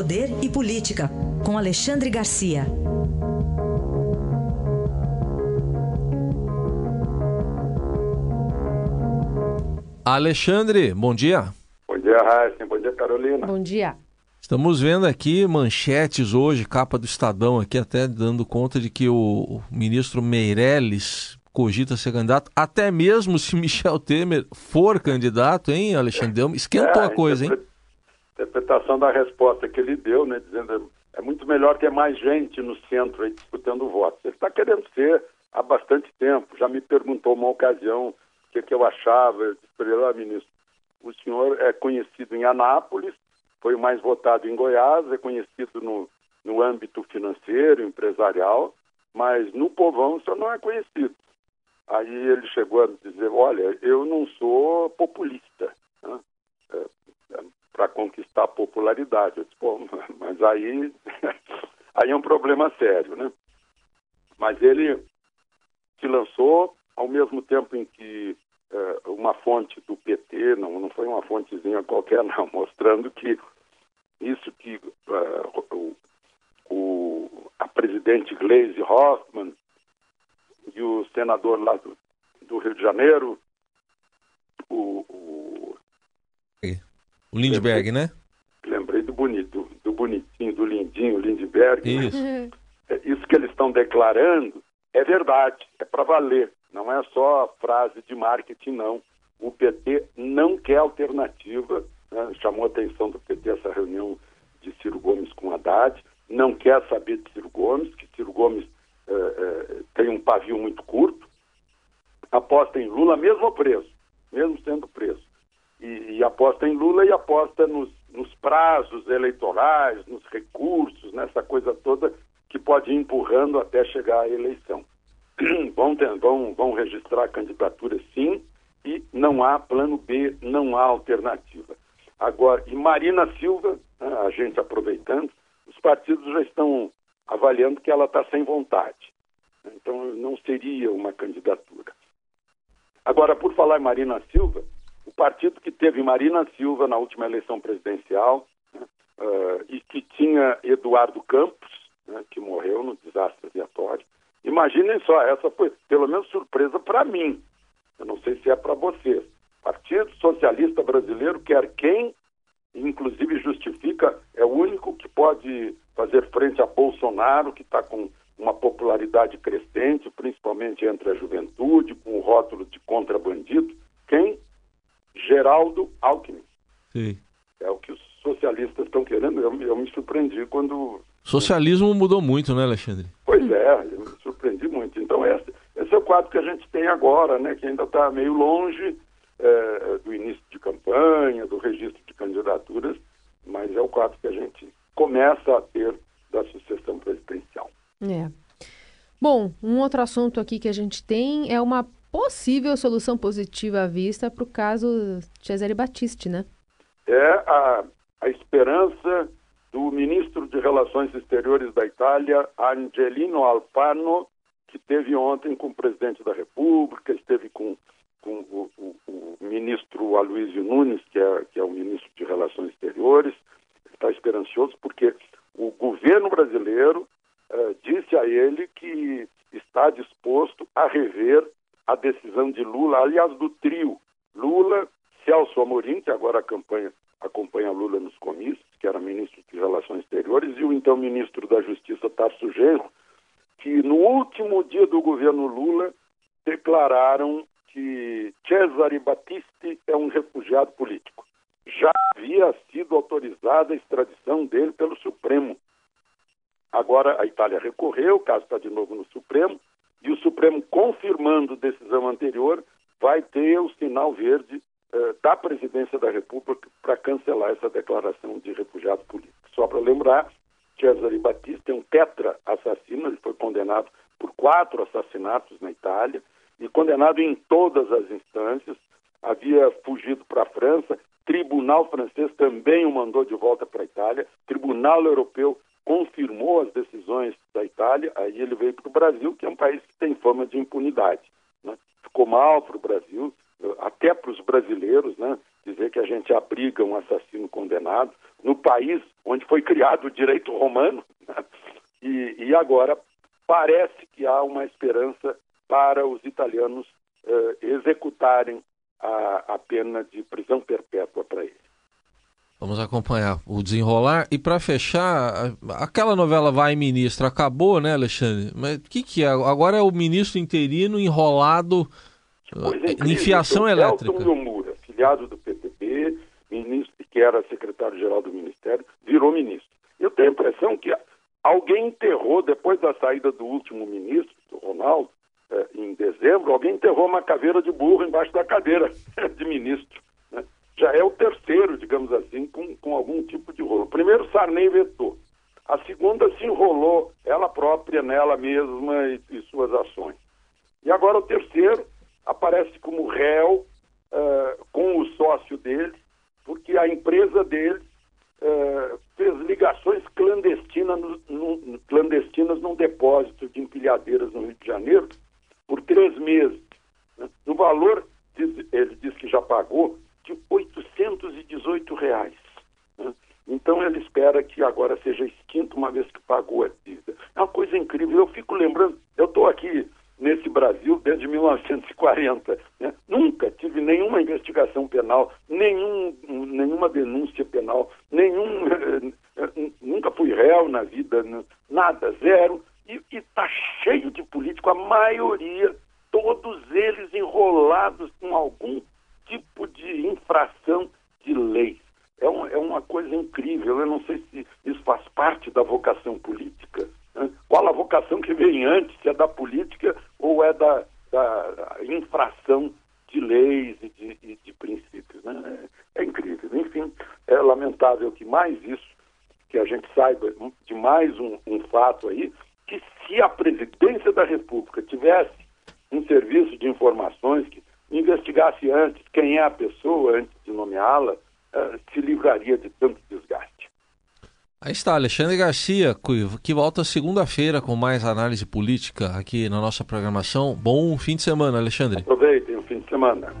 Poder e Política, com Alexandre Garcia. Alexandre, bom dia. Bom dia, Raíssa. Bom dia, Carolina. Bom dia. Estamos vendo aqui manchetes hoje, capa do Estadão aqui, até dando conta de que o ministro Meirelles cogita ser candidato, até mesmo se Michel Temer for candidato, hein, Alexandre? Esquentou é, a coisa, hein? Interpretação da resposta que ele deu, né, dizendo é muito melhor ter mais gente no centro aí disputando votos. Ele está querendo ser há bastante tempo. Já me perguntou uma ocasião o que, que eu achava. Eu disse para ele, ah, ministro, o senhor é conhecido em Anápolis, foi o mais votado em Goiás, é conhecido no, no âmbito financeiro, empresarial, mas no povão o senhor não é conhecido. Aí ele chegou a dizer, olha, eu não sou populista né? é, é, para conquistar popularidade. Eu disse, Pô, mas aí, aí é um problema sério, né? Mas ele se lançou ao mesmo tempo em que é, uma fonte do PT, não, não foi uma fontezinha qualquer, não, mostrando que isso que uh, o, o, a presidente Gleisi Hoffmann e o senador lá do, do Rio de Janeiro, o. O, o Lindbergh, né? Bonito, do bonitinho, do lindinho, Lindbergh. Isso. Né? Isso que eles estão declarando é verdade, é para valer. Não é só frase de marketing, não. O PT não quer alternativa. Né? Chamou a atenção do PT essa reunião de Ciro Gomes com Haddad. Não quer saber de Ciro Gomes, que Ciro Gomes eh, eh, tem um pavio muito curto. Aposta em Lula, mesmo preso, mesmo sendo preso. E, e aposta em Lula e aposta nos, nos prazos eleitorais, nos recursos, nessa coisa toda que pode ir empurrando até chegar à eleição. vão, ter, vão, vão registrar candidatura sim e não há plano B, não há alternativa. Agora, e Marina Silva, né, a gente aproveitando, os partidos já estão avaliando que ela está sem vontade. Então, não seria uma candidatura. Agora, por falar em Marina Silva, o partido que teve Marina Silva na última eleição presidencial uh, e que tinha Eduardo Campos, né, que morreu no desastre aviatório, Imaginem só, essa foi pelo menos surpresa para mim. Eu não sei se é para vocês. Partido Socialista Brasileiro quer quem, inclusive justifica, é o único que pode fazer frente a Bolsonaro, que está com uma popularidade crescente, principalmente entre a juventude, com o rótulo de contrabandido. Quem? Geraldo Alckmin. Sim. É o que os socialistas estão querendo. Eu, eu me surpreendi quando. Socialismo mudou muito, né, Alexandre? Pois é, eu me surpreendi muito. Então, esse, esse é o quadro que a gente tem agora, né, que ainda está meio longe é, do início de campanha, do registro de candidaturas, mas é o quadro que a gente começa a ter da sucessão presidencial. É. Bom, um outro assunto aqui que a gente tem é uma possível solução positiva à vista para o caso Cesare Battisti, né? É a, a esperança do ministro de Relações Exteriores da Itália, Angelino Alfano, que esteve ontem com o presidente da República, esteve com, com o, o, o, ministro Aloysio Nunes, que é, que é o ministro de Relações Exteriores. Está esperançoso porque o governo brasileiro uh, disse a ele que está disposto a rever a decisão de Lula, aliás, do trio Lula, Celso Amorim, que agora acompanha, acompanha Lula nos comícios, que era ministro de Relações Exteriores, e o então ministro da Justiça, Tarso Genro, que no último dia do governo Lula declararam que Cesare Battisti é um refugiado político. Já havia sido autorizada a extradição dele pelo Supremo. Agora a Itália recorreu, o caso está de novo no Supremo, e o Supremo, confirmando decisão anterior, vai ter o sinal verde eh, da presidência da República para cancelar essa declaração de refugiado político. Só para lembrar, Cesare Battisti é um tetra assassino, ele foi condenado por quatro assassinatos na Itália e condenado em todas as instâncias, havia fugido para a França, tribunal francês também o mandou de volta para a Itália, tribunal europeu confirmou as decisões da Itália, aí ele veio para o Brasil, que é um país que tem fama de impunidade. Né? Ficou mal para o Brasil, até para os brasileiros, né? dizer que a gente abriga um assassino condenado no país onde foi criado o direito romano, né? e, e, agora parece que há uma esperança para os italianos eh, executarem a, a pena de prisão perpétua para ele. Vamos acompanhar o desenrolar. E para fechar, aquela novela Vai Ministro acabou, né, Alexandre? Mas o que, que é? Agora é o ministro interino enrolado em fiação elétrica. Elton Nomura, filiado do PTB, ministro que era secretário-geral do Ministério, virou ministro. Eu tenho a impressão que alguém enterrou, depois da saída do último ministro, do Ronaldo, eh, em dezembro, alguém enterrou uma caveira de burro embaixo da cadeira de ministro. Já é o terceiro, digamos assim, com, com algum tipo de rolo. Primeiro, Sarney vetou. A segunda se enrolou ela própria nela mesma e, e suas ações. E agora o terceiro aparece como réu uh, com o sócio dele, porque a empresa dele uh, fez ligações clandestinas, no, no, clandestinas num depósito de empilhadeiras no Rio de Janeiro por três meses. Né? No valor, diz, ele diz que já pagou, de 818 reais. Né? Então ele espera que agora seja extinto uma vez que pagou a dívida. É uma coisa incrível. Eu fico lembrando, eu estou aqui nesse Brasil desde 1940. Né? Nunca tive nenhuma investigação penal, nenhum, nenhuma denúncia penal, nenhum, nunca fui réu na vida, nada, zero. E está cheio de político, a maioria, todos eles enrolados com algum tipo de infração de leis. É, um, é uma coisa incrível. Eu não sei se isso faz parte da vocação política. Né? Qual a vocação que vem antes, se é da política ou é da, da infração de leis e de, e de princípios. Né? É, é, incrível. Enfim, é lamentável que mais isso, que a gente saiba de mais um, um fato aí, que se a presidência da República tivesse um serviço de informações que investigasse antes quem é a pessoa antes de nomeá-la, uh, se livraria de tanto desgaste. Aí está, Alexandre Garcia, que volta segunda-feira com mais análise política aqui na nossa programação. Bom fim de semana, Alexandre. Aproveitem o fim de semana.